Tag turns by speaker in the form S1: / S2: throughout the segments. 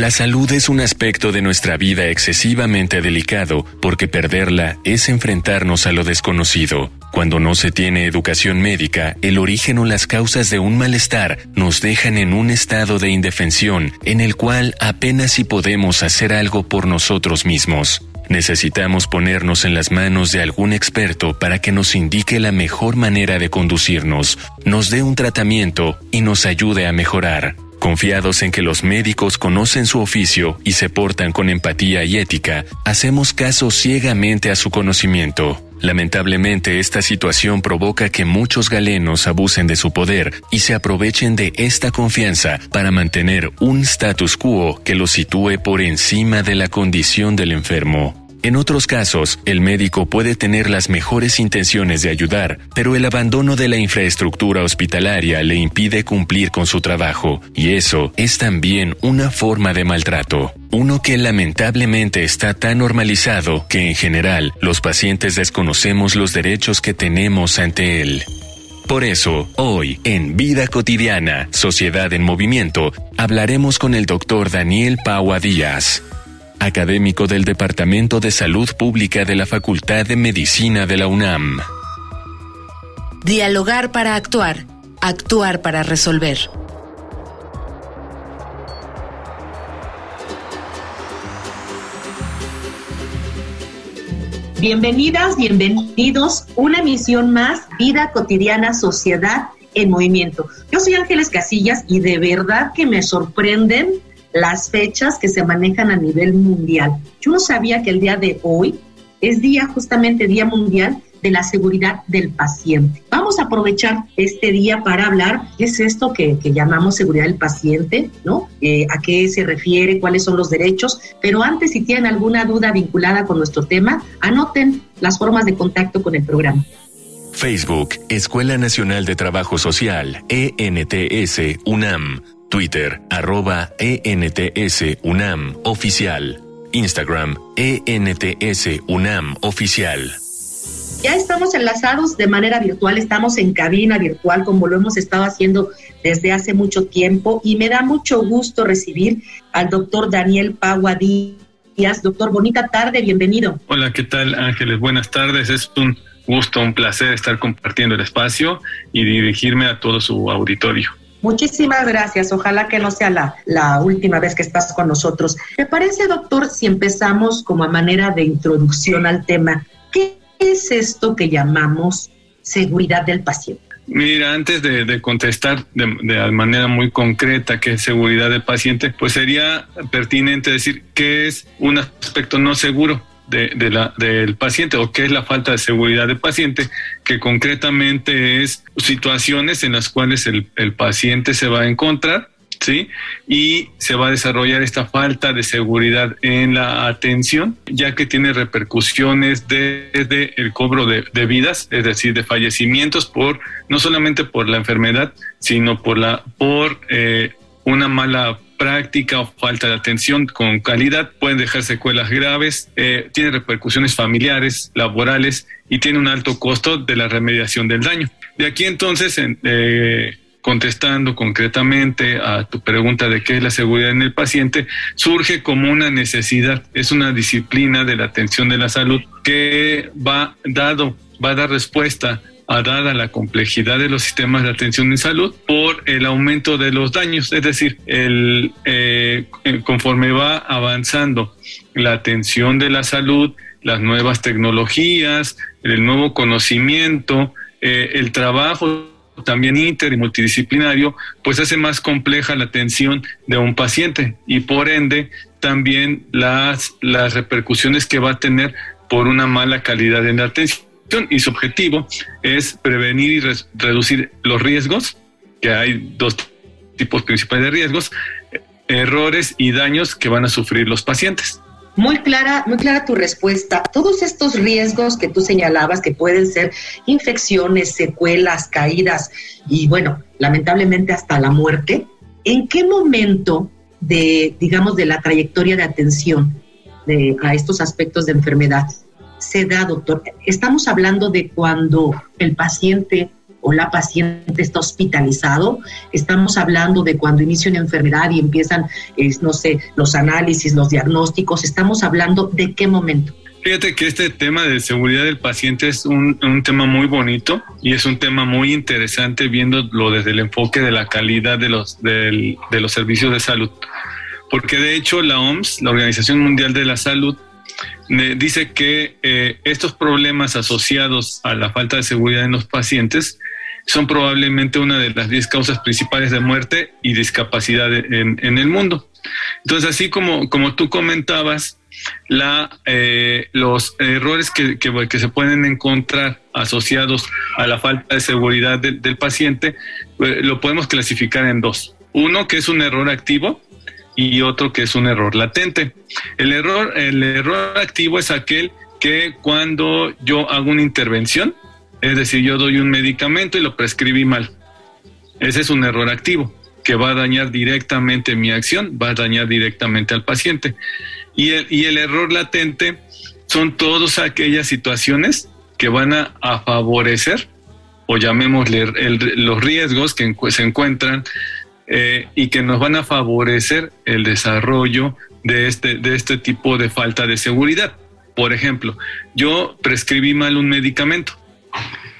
S1: La salud es un aspecto de nuestra vida excesivamente delicado porque perderla es enfrentarnos a lo desconocido. Cuando no se tiene educación médica, el origen o las causas de un malestar nos dejan en un estado de indefensión en el cual apenas si podemos hacer algo por nosotros mismos. Necesitamos ponernos en las manos de algún experto para que nos indique la mejor manera de conducirnos, nos dé un tratamiento y nos ayude a mejorar. Confiados en que los médicos conocen su oficio y se portan con empatía y ética, hacemos caso ciegamente a su conocimiento. Lamentablemente esta situación provoca que muchos galenos abusen de su poder y se aprovechen de esta confianza para mantener un status quo que lo sitúe por encima de la condición del enfermo. En otros casos, el médico puede tener las mejores intenciones de ayudar, pero el abandono de la infraestructura hospitalaria le impide cumplir con su trabajo, y eso es también una forma de maltrato. Uno que lamentablemente está tan normalizado que en general los pacientes desconocemos los derechos que tenemos ante él. Por eso, hoy, en Vida Cotidiana, Sociedad en Movimiento, hablaremos con el doctor Daniel Paua Díaz académico del Departamento de Salud Pública de la Facultad de Medicina de la UNAM.
S2: Dialogar para actuar, actuar para resolver.
S3: Bienvenidas, bienvenidos, una emisión más, Vida Cotidiana, Sociedad en Movimiento. Yo soy Ángeles Casillas y de verdad que me sorprenden las fechas que se manejan a nivel mundial. Yo no sabía que el día de hoy es día justamente Día Mundial de la Seguridad del Paciente. Vamos a aprovechar este día para hablar qué es esto que, llamamos seguridad del paciente, ¿no? Eh, ¿A qué se refiere? ¿Cuáles son los derechos? Pero antes, si tienen alguna duda vinculada con nuestro tema, anoten las formas de contacto con el programa.
S1: Facebook, Escuela Nacional de Trabajo Social, ENTS, UNAM. Twitter, arroba ENTS UNAM Oficial. Instagram, ENTS UNAM Oficial.
S3: Ya estamos enlazados de manera virtual, estamos en cabina virtual como lo hemos estado haciendo desde hace mucho tiempo y me da mucho gusto recibir al doctor Daniel Pagua Díaz. Doctor, bonita tarde, bienvenido.
S4: Hola, ¿qué tal Ángeles? Buenas tardes, es un gusto, un placer estar compartiendo el espacio y dirigirme a todo su auditorio.
S3: Muchísimas gracias. Ojalá que no sea la, la, última vez que estás con nosotros. ¿Te parece, doctor, si empezamos como a manera de introducción al tema? ¿Qué es esto que llamamos seguridad del paciente?
S4: Mira, antes de, contestar de, de, manera muy concreta qué es seguridad del paciente, pues sería pertinente decir qué es un aspecto no seguro de, la, del paciente o qué es la falta de seguridad del paciente, que concretamente es situaciones en las cuales el, el paciente se va a encontrar ¿sí? Y se va a desarrollar esta falta de seguridad en la atención, ya que tiene repercusiones desde el cobro de, de, vidas, es decir, de fallecimientos por no solamente por la enfermedad, sino por la por eh, una mala práctica o falta de atención con calidad pueden dejar secuelas graves, eh, tiene repercusiones familiares, laborales y tiene un alto costo de la remediación del daño. De aquí entonces, eh, contestando concretamente a tu pregunta de qué es la seguridad en el paciente, surge como una necesidad, es una disciplina de la atención de la salud que va dado, va a dar respuesta dada la complejidad de los sistemas de atención en salud por el aumento de los daños, es decir, el, eh, conforme va avanzando la atención de la salud, las nuevas tecnologías, el nuevo conocimiento, eh, el trabajo también inter y multidisciplinario, pues hace más compleja la atención de un paciente y por ende también las, las repercusiones que va a tener por una mala calidad en la atención. Y su objetivo es prevenir y reducir los riesgos, que hay dos tipos principales de riesgos, errores y daños que van a sufrir los pacientes.
S3: Muy clara, muy clara tu respuesta. Todos estos riesgos que tú señalabas, que pueden ser infecciones, secuelas, caídas y bueno, lamentablemente hasta la muerte, ¿en qué momento de, digamos, de la trayectoria de atención de, a estos aspectos de enfermedad se da, doctor? Estamos hablando de cuando el paciente o la paciente está hospitalizado. Estamos hablando de cuando inicia una enfermedad y empiezan, no sé, los análisis, los diagnósticos. Estamos hablando de qué momento.
S4: Fíjate que este tema de seguridad del paciente es un, tema muy bonito y es un tema muy interesante viéndolo desde el enfoque de la calidad de los, de los servicios de salud. Porque de hecho la OMS, la Organización Mundial de la Salud, dice que eh, estos problemas asociados a la falta de seguridad en los pacientes son probablemente una de las 10 causas principales de muerte y discapacidad en, el mundo. Entonces, así como, como tú comentabas, eh, los errores que, que, se pueden encontrar asociados a la falta de seguridad del paciente, eh, lo podemos clasificar en dos. Uno que es un error activo y otro que es un error latente. El error, el error activo es aquel que cuando yo hago una intervención, es decir, yo doy un medicamento y lo prescribí mal. Ese es un error activo que va a dañar directamente mi acción, va a dañar directamente al paciente. Y el, y el error latente son todas aquellas situaciones que van a, favorecer, o llamémosle los riesgos que se encuentran eh, y que nos van a favorecer el desarrollo de este, de este tipo de falta de seguridad. Por ejemplo, yo prescribí mal un medicamento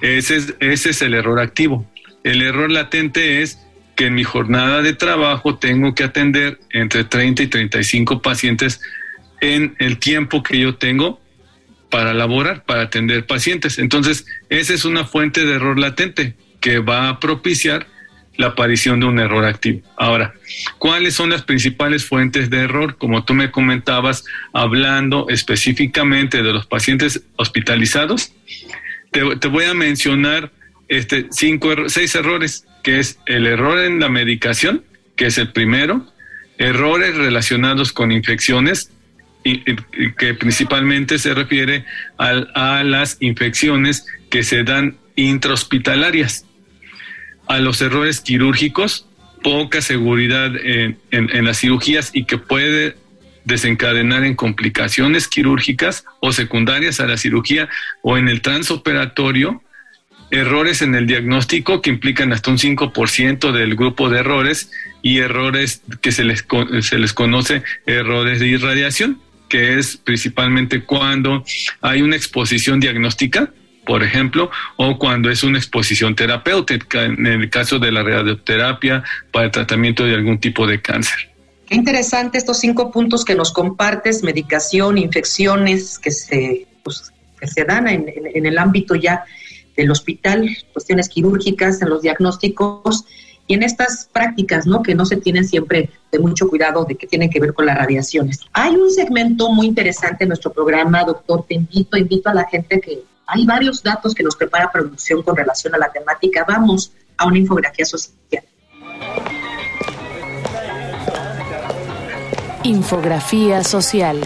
S4: ese es, ese es el error activo. El error latente es que en mi jornada de trabajo tengo que atender entre 30 y 35 pacientes en el tiempo que yo tengo para laborar, para atender pacientes. Entonces, esa es una fuente de error latente que va a propiciar la aparición de un error activo. Ahora, ¿cuáles son las principales fuentes de error? Como tú me comentabas, hablando específicamente de los pacientes hospitalizados, te, voy a mencionar este, cinco, seis errores, que es el error en la medicación, que es el primero, errores relacionados con infecciones, y, que principalmente se refiere a, las infecciones que se dan intrahospitalarias, a los errores quirúrgicos, poca seguridad en, las cirugías y que puede desencadenar en complicaciones quirúrgicas o secundarias a la cirugía o en el transoperatorio, errores en el diagnóstico que implican hasta un 5% del grupo de errores y errores que se les, se les conoce errores de irradiación, que es principalmente cuando hay una exposición diagnóstica, por ejemplo, o cuando es una exposición terapéutica, en el caso de la radioterapia para el tratamiento de algún tipo de cáncer.
S3: Qué interesante estos cinco puntos que nos compartes, medicación, infecciones que se, pues, que se dan en, el ámbito ya del hospital, cuestiones quirúrgicas, en los diagnósticos y en estas prácticas, ¿no? Que no se tienen siempre de mucho cuidado de que tienen que ver con las radiaciones. Hay un segmento muy interesante en nuestro programa, doctor, te invito, invito a la gente que hay varios datos que nos prepara producción con relación a la temática. Vamos a una infografía social.
S2: Infografía social.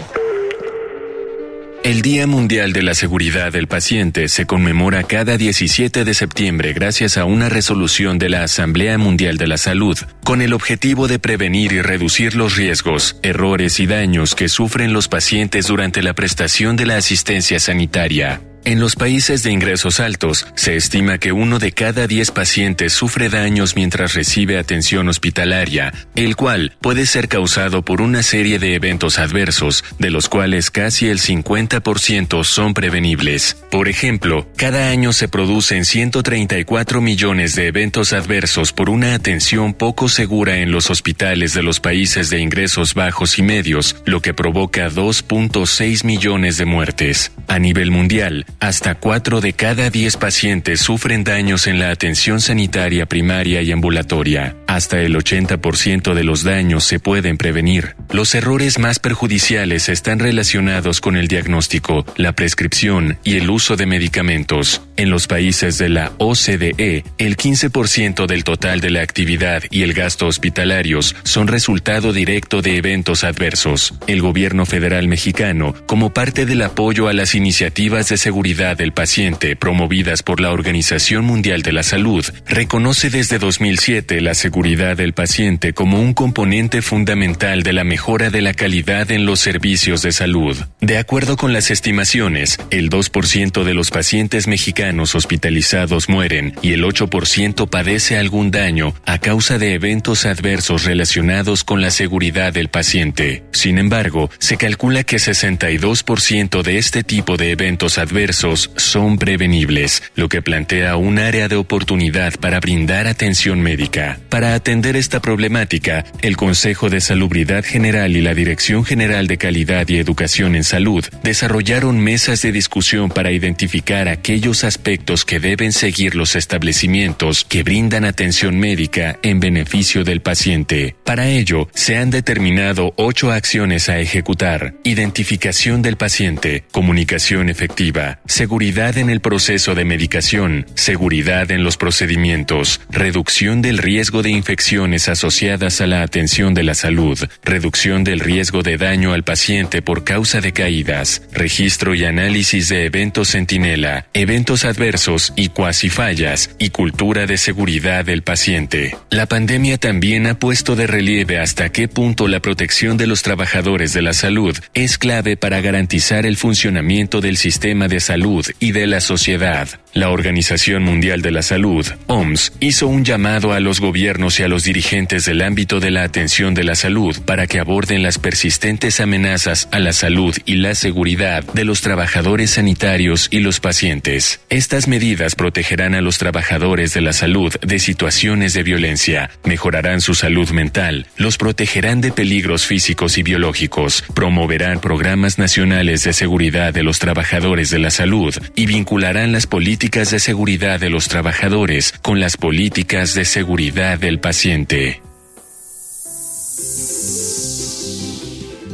S1: El Día Mundial de la Seguridad del Paciente se conmemora cada 17 de septiembre gracias a una resolución de la Asamblea Mundial de la Salud, con el objetivo de prevenir y reducir los riesgos, errores y daños que sufren los pacientes durante la prestación de la asistencia sanitaria. En los países de ingresos altos, se estima que uno de cada diez pacientes sufre daños mientras recibe atención hospitalaria, el cual puede ser causado por una serie de eventos adversos, de los cuales casi el 50% son prevenibles. Por ejemplo, cada año se producen 134 millones de eventos adversos por una atención poco segura en los hospitales de los países de ingresos bajos y medios, lo que provoca 2.6 millones de muertes. A nivel mundial, hasta 4 de cada 10 pacientes sufren daños en la atención sanitaria primaria y ambulatoria. Hasta el 80% de los daños se pueden prevenir. Los errores más perjudiciales están relacionados con el diagnóstico, la prescripción y el uso de medicamentos. En los países de la OCDE, el 15% del total de la actividad y el gasto hospitalarios son resultado directo de eventos adversos. El gobierno federal mexicano, como parte del apoyo a las iniciativas de seguridad del paciente promovidas por la Organización Mundial de la Salud, reconoce desde 2007 la seguridad del paciente como un componente fundamental de la mejora de la calidad en los servicios de salud. De acuerdo con las estimaciones, el 2% de los pacientes mexicanos hospitalizados mueren y el 8% padece algún daño a causa de eventos adversos relacionados con la seguridad del paciente. Sin embargo, se calcula que 62% de este tipo de eventos adversos son prevenibles, lo que plantea un área de oportunidad para brindar atención médica. Para atender esta problemática, el Consejo de Salubridad General y la Dirección General de Calidad y Educación en Salud desarrollaron mesas de discusión para identificar aquellos aspectos que deben seguir los establecimientos que brindan atención médica en beneficio del paciente. Para ello, se han determinado ocho acciones a ejecutar. Identificación del paciente, comunicación efectiva, seguridad en el proceso de medicación, seguridad en los procedimientos, reducción del riesgo de infecciones asociadas a la atención de la salud, reducción del riesgo de daño al paciente por causa de caídas, registro y análisis de eventos centinela, eventos adversos y cuasi fallas, y cultura de seguridad del paciente. La pandemia también ha puesto de relieve hasta qué punto la protección de los trabajadores de la salud es clave para garantizar el funcionamiento del sistema de salud y de la sociedad. La Organización Mundial de la Salud, OMS, hizo un llamado a los gobiernos y a los dirigentes del ámbito de la atención de la salud para que aborden las persistentes amenazas a la salud y la seguridad de los trabajadores sanitarios y los pacientes. Estas medidas protegerán a los trabajadores de la salud de situaciones de violencia, mejorarán su salud mental, los protegerán de peligros físicos y biológicos, promoverán programas nacionales de seguridad de los trabajadores de la salud y vincularán las políticas de seguridad de los trabajadores con las políticas de seguridad del paciente.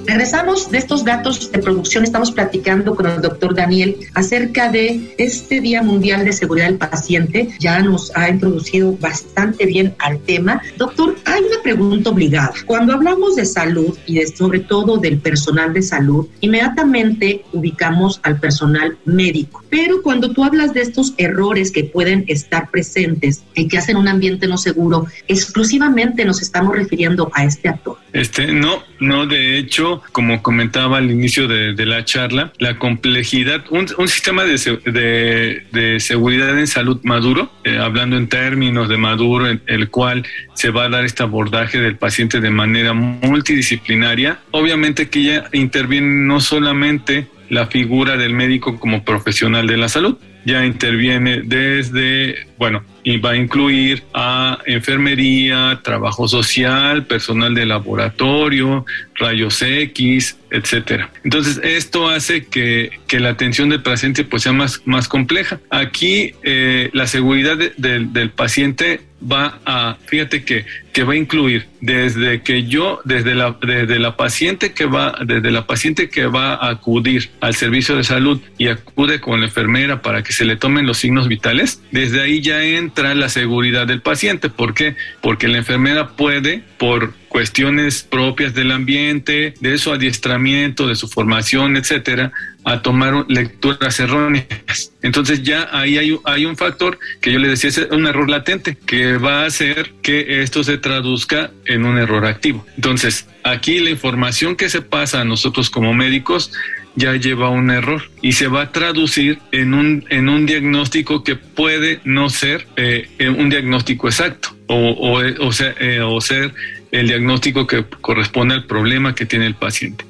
S3: Regresamos de estos datos de producción. Estamos platicando con el doctor Daniel acerca de este Día Mundial de Seguridad del Paciente. Ya nos ha introducido bastante bien al tema. Doctor, hay pregunta obligada. Cuando hablamos de salud y de, sobre todo del personal de salud, inmediatamente ubicamos al personal médico. Pero cuando tú hablas de estos errores que pueden estar presentes y que hacen un ambiente no seguro, exclusivamente nos estamos refiriendo a este actor.
S4: Este, no, no, de hecho, como comentaba al inicio de, la charla, la complejidad, un, sistema de, de, seguridad en salud maduro, eh, hablando en términos de maduro, en el cual se va a dar este abordaje del paciente de manera multidisciplinaria, obviamente que ya interviene no solamente la figura del médico como profesional de la salud, ya interviene desde, bueno, y va a incluir a enfermería, trabajo social, personal de laboratorio, rayos X, etcétera. Entonces, esto hace que, que, la atención del paciente pues sea más, más compleja. Aquí eh, la seguridad del paciente va a, fíjate que, que va a incluir desde que yo, desde la, desde la paciente que va, desde la paciente que va a acudir al servicio de salud y acude con la enfermera para que se le tomen los signos vitales, desde ahí ya entra la seguridad del paciente. ¿Por qué? Porque la enfermera puede, por cuestiones propias del ambiente, de su adiestramiento, de su formación, etcétera, a tomar lecturas erróneas. Entonces ya ahí hay, hay, un factor que yo le decía es un error latente que va a hacer que esto se traduzca en un error activo. Entonces aquí la información que se pasa a nosotros como médicos ya lleva un error y se va a traducir en un, en un diagnóstico que puede no ser eh, un diagnóstico exacto o, o, sea, eh, o ser el diagnóstico que corresponde al problema que tiene el paciente.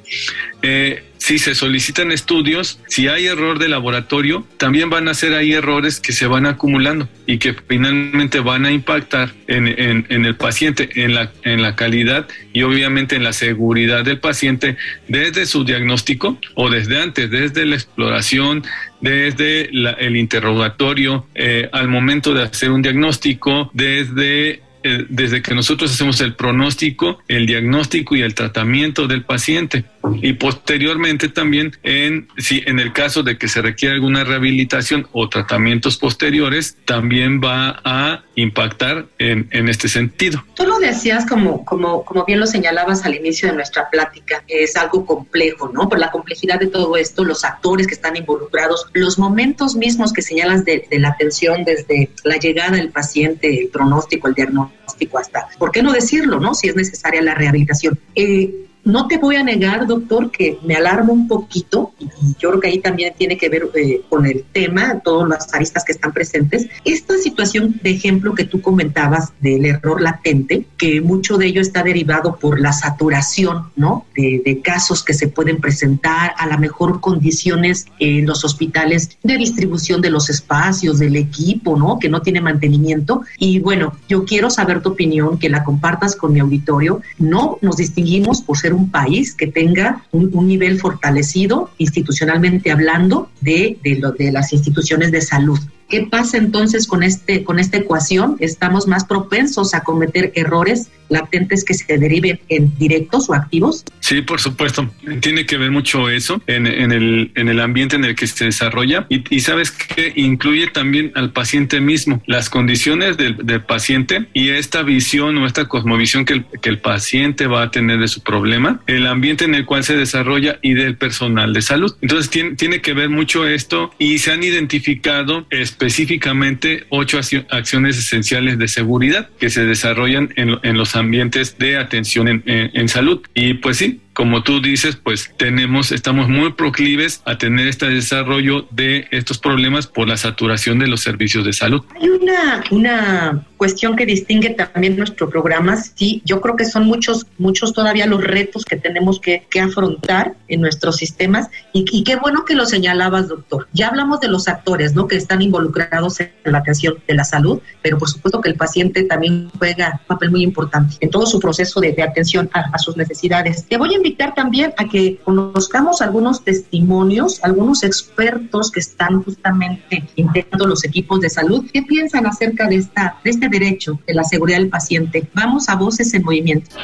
S4: Eh, si se solicitan estudios, si hay error de laboratorio, también van a ser ahí errores que se van acumulando y que finalmente van a impactar en, el paciente, en la, calidad y obviamente en la seguridad del paciente desde su diagnóstico o desde antes, desde la exploración, desde el interrogatorio, eh, al momento de hacer un diagnóstico, desde desde que nosotros hacemos el pronóstico, el diagnóstico y el tratamiento del paciente. Y posteriormente también en, si en el caso de que se requiera alguna rehabilitación o tratamientos posteriores, también va a impactar en, en este sentido.
S3: Tú lo decías como, como, como bien lo señalabas al inicio de nuestra plática, es algo complejo, ¿no? Por la complejidad de todo esto, los actores que están involucrados, los momentos mismos que señalas de, de la atención desde la llegada del paciente, el pronóstico, el diagnóstico hasta, ¿por qué no decirlo, no? Si es necesaria la rehabilitación. Eh, no te voy a negar, doctor, que me alarmo un poquito, y yo creo que ahí también tiene que ver eh, con el tema, todas las aristas que están presentes. Esta situación de ejemplo que tú comentabas del error latente, que mucho de ello está derivado por la saturación, ¿no? De, de casos que se pueden presentar, a la mejor condiciones en los hospitales de distribución de los espacios, del equipo, ¿no? Que no tiene mantenimiento. Y bueno, yo quiero saber tu opinión, que la compartas con mi auditorio. No nos distinguimos por ser un país que tenga un, nivel fortalecido institucionalmente hablando de, de, lo, de las instituciones de salud. ¿Qué pasa entonces con, este, con esta ecuación? Estamos más propensos a cometer errores latentes que se deriven en directos o activos.
S4: Sí, por supuesto. Tiene que ver mucho eso en, en, el, en el ambiente en el que se desarrolla y, sabes que incluye también al paciente mismo, las condiciones del, del, paciente y esta visión o esta cosmovisión que el, que el paciente va a tener de su problema, el ambiente en el cual se desarrolla y del personal de salud. Entonces tiene, tiene que ver mucho esto y se han identificado específicamente ocho acciones esenciales de seguridad que se desarrollan en, en los ambientes de atención en, en salud. Y pues sí, como tú dices, pues tenemos, estamos muy proclives a tener este desarrollo de estos problemas por la saturación de los servicios de salud.
S3: Hay una, una cuestión que distingue también nuestro programa. Sí, yo creo que son muchos, muchos todavía los retos que tenemos que, que afrontar en nuestros sistemas y, y, qué bueno que lo señalabas, doctor. Ya hablamos de los actores, ¿no? Que están involucrados en la atención de la salud, pero por supuesto que el paciente también juega un papel muy importante en todo su proceso de, de atención a, a sus necesidades. Te voy a invitar también a que conozcamos algunos testimonios, algunos expertos que están justamente integrando los equipos de salud. ¿Qué piensan acerca de, esta, de este derecho de la seguridad del paciente? Vamos a Voces en Movimiento.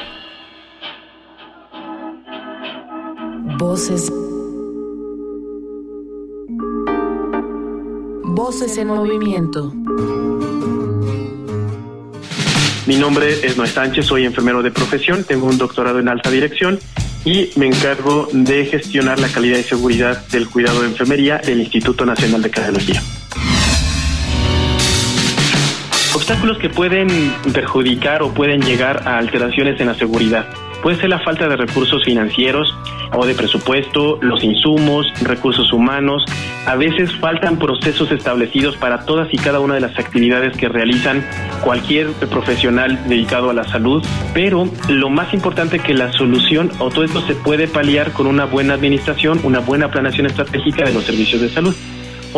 S2: Voces. Voces en movimiento.
S5: Mi nombre es Noé Sánchez, soy enfermero de profesión, tengo un doctorado en alta dirección y me encargo de gestionar la calidad y seguridad del cuidado de enfermería del Instituto Nacional de Cardiología. Obstáculos que pueden perjudicar o pueden llegar a alteraciones en la seguridad. Puede ser la falta de recursos financieros o de presupuesto, los insumos, recursos humanos. A veces faltan procesos establecidos para todas y cada una de las actividades que realizan cualquier profesional dedicado a la salud, pero lo más importante que la solución o todo esto se puede paliar con una buena administración, una buena planeación estratégica de los servicios de salud.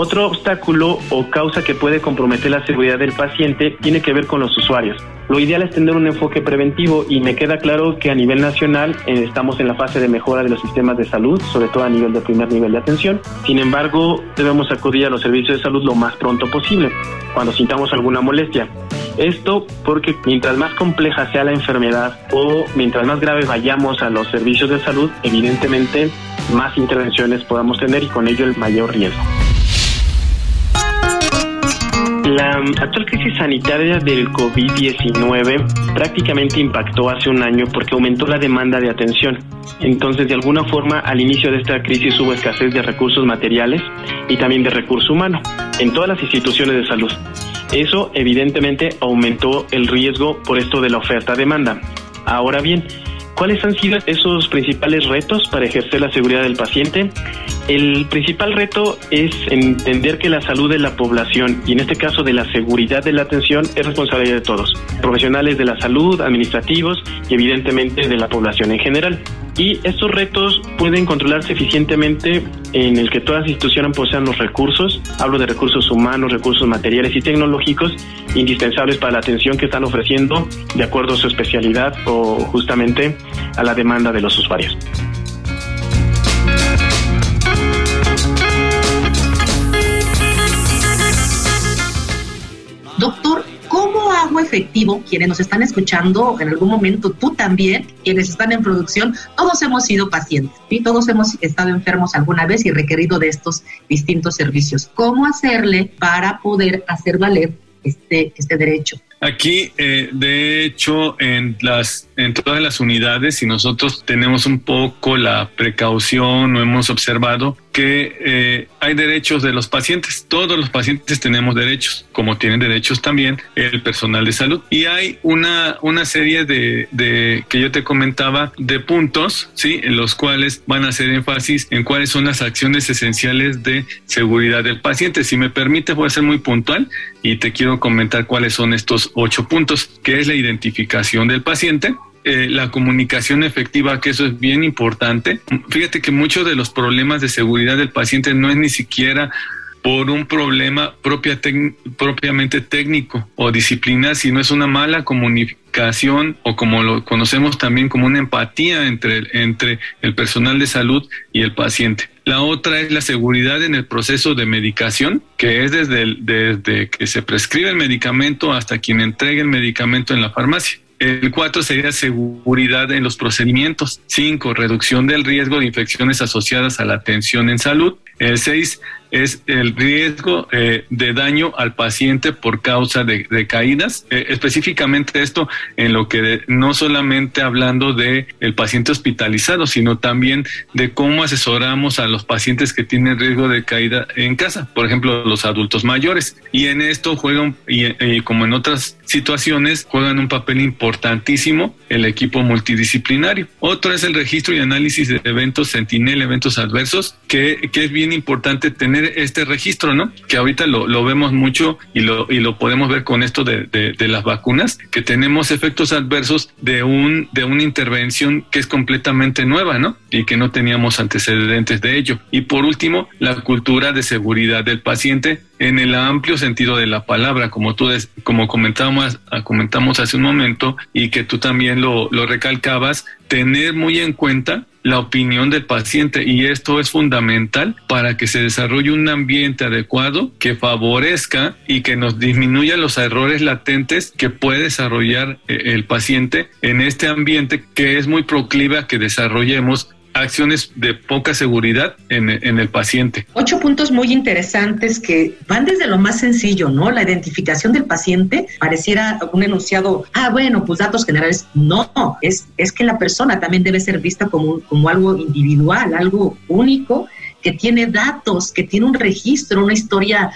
S5: Otro obstáculo o causa que puede comprometer la seguridad del paciente tiene que ver con los usuarios. Lo ideal es tener un enfoque preventivo y me queda claro que a nivel nacional eh, estamos en la fase de mejora de los sistemas de salud, sobre todo a nivel de primer nivel de atención. Sin embargo, debemos acudir a los servicios de salud lo más pronto posible, cuando sintamos alguna molestia. Esto porque mientras más compleja sea la enfermedad o mientras más grave vayamos a los servicios de salud, evidentemente más intervenciones podamos tener y con ello el mayor riesgo. La actual crisis sanitaria del COVID-19 prácticamente impactó hace un año porque aumentó la demanda de atención. Entonces, de alguna forma, al inicio de esta crisis hubo escasez de recursos materiales y también de recurso humano en todas las instituciones de salud. Eso evidentemente aumentó el riesgo por esto de la oferta-demanda. Ahora bien, ¿Cuáles han sido esos principales retos para ejercer la seguridad del paciente? El principal reto es entender que la salud de la población y en este caso de la seguridad de la atención es responsabilidad de todos, profesionales de la salud, administrativos y evidentemente de la población en general. Y estos retos pueden controlarse eficientemente en el que todas las instituciones posean los recursos, hablo de recursos humanos, recursos materiales y tecnológicos indispensables para la atención que están ofreciendo de acuerdo a su especialidad o justamente a la demanda de los usuarios.
S3: Doctor, ¿cómo hago efectivo quienes nos están escuchando en algún momento, tú también, quienes están en producción, todos hemos sido pacientes y todos hemos estado enfermos alguna vez y requerido de estos distintos servicios? ¿Cómo hacerle para poder hacer valer este, este derecho?
S4: Aquí, eh, de hecho, en las en todas las unidades, y nosotros tenemos un poco la precaución o hemos observado que eh, hay derechos de los pacientes. Todos los pacientes tenemos derechos, como tienen derechos también el personal de salud. Y hay una, una serie de, que yo te comentaba de puntos, ¿sí? En los cuales van a hacer énfasis en cuáles son las acciones esenciales de seguridad del paciente. Si me permite, voy a ser muy puntual y te quiero comentar cuáles son estos ocho puntos, que es la identificación del paciente, eh, la comunicación efectiva, que eso es bien importante. Fíjate que muchos de los problemas de seguridad del paciente no es ni siquiera por un problema propia propiamente técnico o disciplinar, sino es una mala comunicación o como lo conocemos también como una empatía entre, entre el personal de salud y el paciente. La otra es la seguridad en el proceso de medicación, que es desde, desde que se prescribe el medicamento hasta quien entregue el medicamento en la farmacia. El cuatro sería seguridad en los procedimientos. Cinco, reducción del riesgo de infecciones asociadas a la atención en salud. El seis, es el riesgo eh, de daño al paciente por causa de, caídas. Eh, específicamente esto en lo que no solamente hablando de el paciente hospitalizado, sino también de cómo asesoramos a los pacientes que tienen riesgo de caída en casa, por ejemplo, los adultos mayores. Y en esto juegan, y, como en otras situaciones, juegan un papel importantísimo el equipo multidisciplinario. Otro es el registro y análisis de eventos sentinel, eventos adversos, que, que es bien importante tener este registro, ¿no? Que ahorita lo, lo vemos mucho y lo, y lo podemos ver con esto de, de, las vacunas, que tenemos efectos adversos de, un, de una intervención que es completamente nueva, ¿no? Y que no teníamos antecedentes de ello. Y por último, la cultura de seguridad del paciente en el amplio sentido de la palabra, como tú como comentamos, comentamos hace un momento y que tú también lo, lo recalcabas, tener muy en cuenta la opinión del paciente y esto es fundamental para que se desarrolle un ambiente adecuado que favorezca y que nos disminuya los errores latentes que puede desarrollar eh, el paciente en este ambiente que es muy proclive a que desarrollemos acciones de poca seguridad en, el paciente.
S3: Ocho puntos muy interesantes que van desde lo más sencillo, ¿no? La identificación del paciente pareciera un enunciado, ah, bueno, pues datos generales. No, es, es que la persona también debe ser vista como, como algo individual, algo único, que tiene datos, que tiene un registro, una historia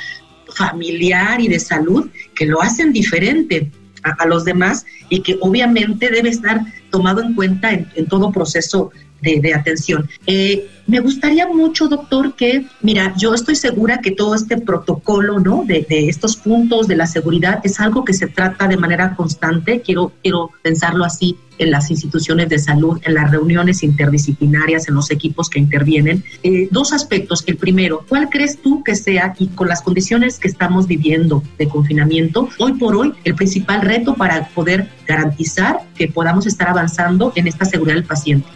S3: familiar y de salud que lo hacen diferente a, los demás y que obviamente debe estar tomado en cuenta en, en todo proceso de, atención. Eh, me gustaría mucho, doctor, que, mira, yo estoy segura que todo este protocolo, ¿no? De, estos puntos de la seguridad es algo que se trata de manera constante. Quiero, quiero pensarlo así en las instituciones de salud, en las reuniones interdisciplinarias, en los equipos que intervienen. Eh, dos aspectos. El primero, ¿cuál crees tú que sea, y con las condiciones que estamos viviendo de confinamiento, hoy por hoy, el principal reto para poder garantizar que podamos estar avanzando en esta seguridad del paciente?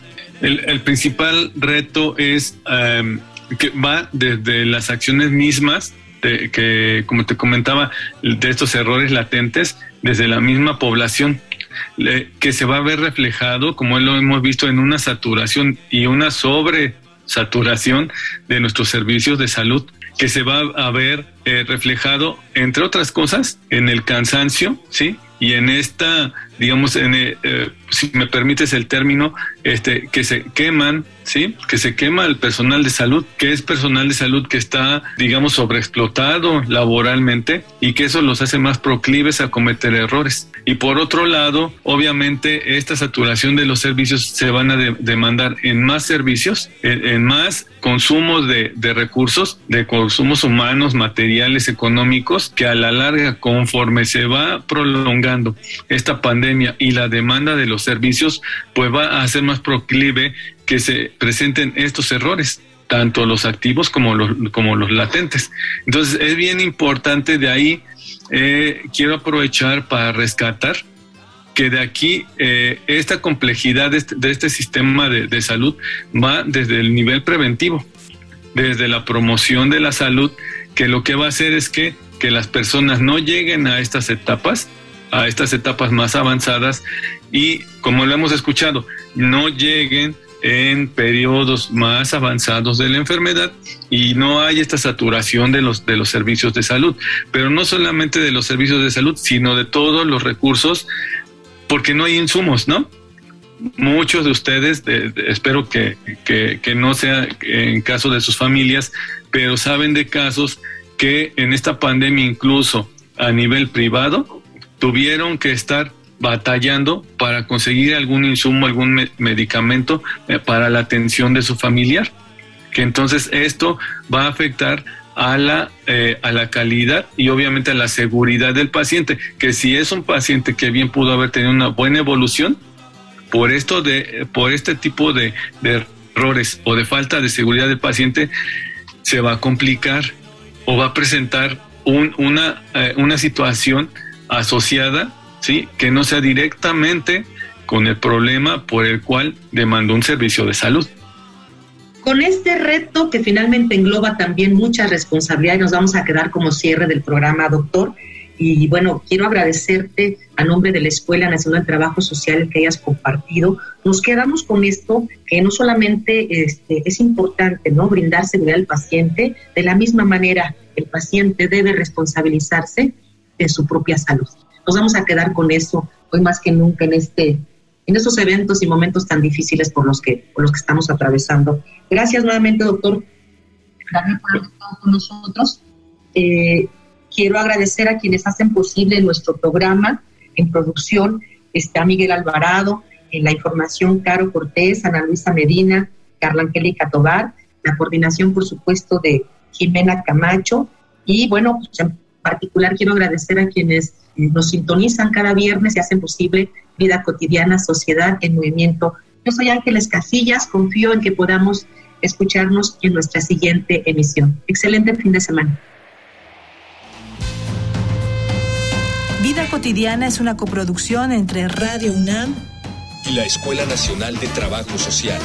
S4: El, principal reto es em, que va desde las acciones mismas, de, que como te comentaba, de estos errores latentes, desde la misma población, que se va a ver reflejado, como lo hemos visto, en una saturación y una sobresaturación de nuestros servicios de salud que se va a ver eh, reflejado, entre otras cosas, en el cansancio, ¿sí? Y en esta digamos, en, eh, eh, si me permites el término, este, que se queman, ¿sí? Que se quema el personal de salud, que es personal de salud que está, digamos, sobreexplotado laboralmente y que eso los hace más proclives a cometer errores. Y por otro lado, obviamente, esta saturación de los servicios se van a demandar en más servicios, en, más consumos de, de recursos, de consumos humanos, materiales, económicos, que a la larga, conforme se va prolongando esta pandemia y la demanda de los servicios, pues va a ser más proclive que se presenten estos errores tanto los activos como los, como los latentes. Entonces es bien importante de ahí, eh, quiero aprovechar para rescatar que de aquí eh, esta complejidad de este, este sistema de, de, salud va desde el nivel preventivo, desde la promoción de la salud, que lo que va a hacer es que, que las personas no lleguen a estas etapas, a estas etapas más avanzadas y, como lo hemos escuchado, no lleguen en periodos más avanzados de la enfermedad y no hay esta saturación de los, de los servicios de salud, pero no solamente de los servicios de salud, sino de todos los recursos, porque no hay insumos, ¿no? Muchos de ustedes, espero que, que, que no sea en caso de sus familias, pero saben de casos que en esta pandemia incluso a nivel privado tuvieron que estar batallando para conseguir algún insumo, algún medicamento eh, para la atención de su familiar. Que entonces esto va a afectar a la, eh, a la calidad y obviamente a la seguridad del paciente, que si es un paciente que bien pudo haber tenido una buena evolución, por esto de, por este tipo de, errores o de falta de seguridad del paciente, se va a complicar o va a presentar un, una, eh, una situación asociada ¿sí? que no sea directamente con el problema por el cual demandó un servicio de salud.
S3: Con este reto que finalmente engloba también mucha responsabilidad y nos vamos a quedar como cierre del programa, doctor. Y bueno, quiero agradecerte a nombre de la Escuela Nacional de Trabajo Social que hayas compartido. Nos quedamos con esto, que no solamente este, es importante ¿no? brindar seguridad al paciente, de la misma manera el paciente debe responsabilizarse de su propia salud nos vamos a quedar con eso hoy más que nunca en este en estos eventos y momentos tan difíciles por los que por los que estamos atravesando. Gracias nuevamente, doctor, por haber estado con nosotros. Eh, quiero agradecer a quienes hacen posible nuestro programa en producción. Está Miguel Alvarado, en la información Caro Cortés, Ana Luisa Medina, Carla Angélica Tobar, la coordinación, por supuesto, de Jimena Camacho. Y bueno, pues, particular quiero agradecer a quienes nos sintonizan cada viernes y hacen posible vida cotidiana, sociedad en movimiento. Yo soy Ángeles Casillas, confío en que podamos escucharnos en nuestra siguiente emisión. Excelente fin de semana.
S2: Vida cotidiana es una coproducción entre Radio UNAM
S6: y la Escuela Nacional de Trabajo Social.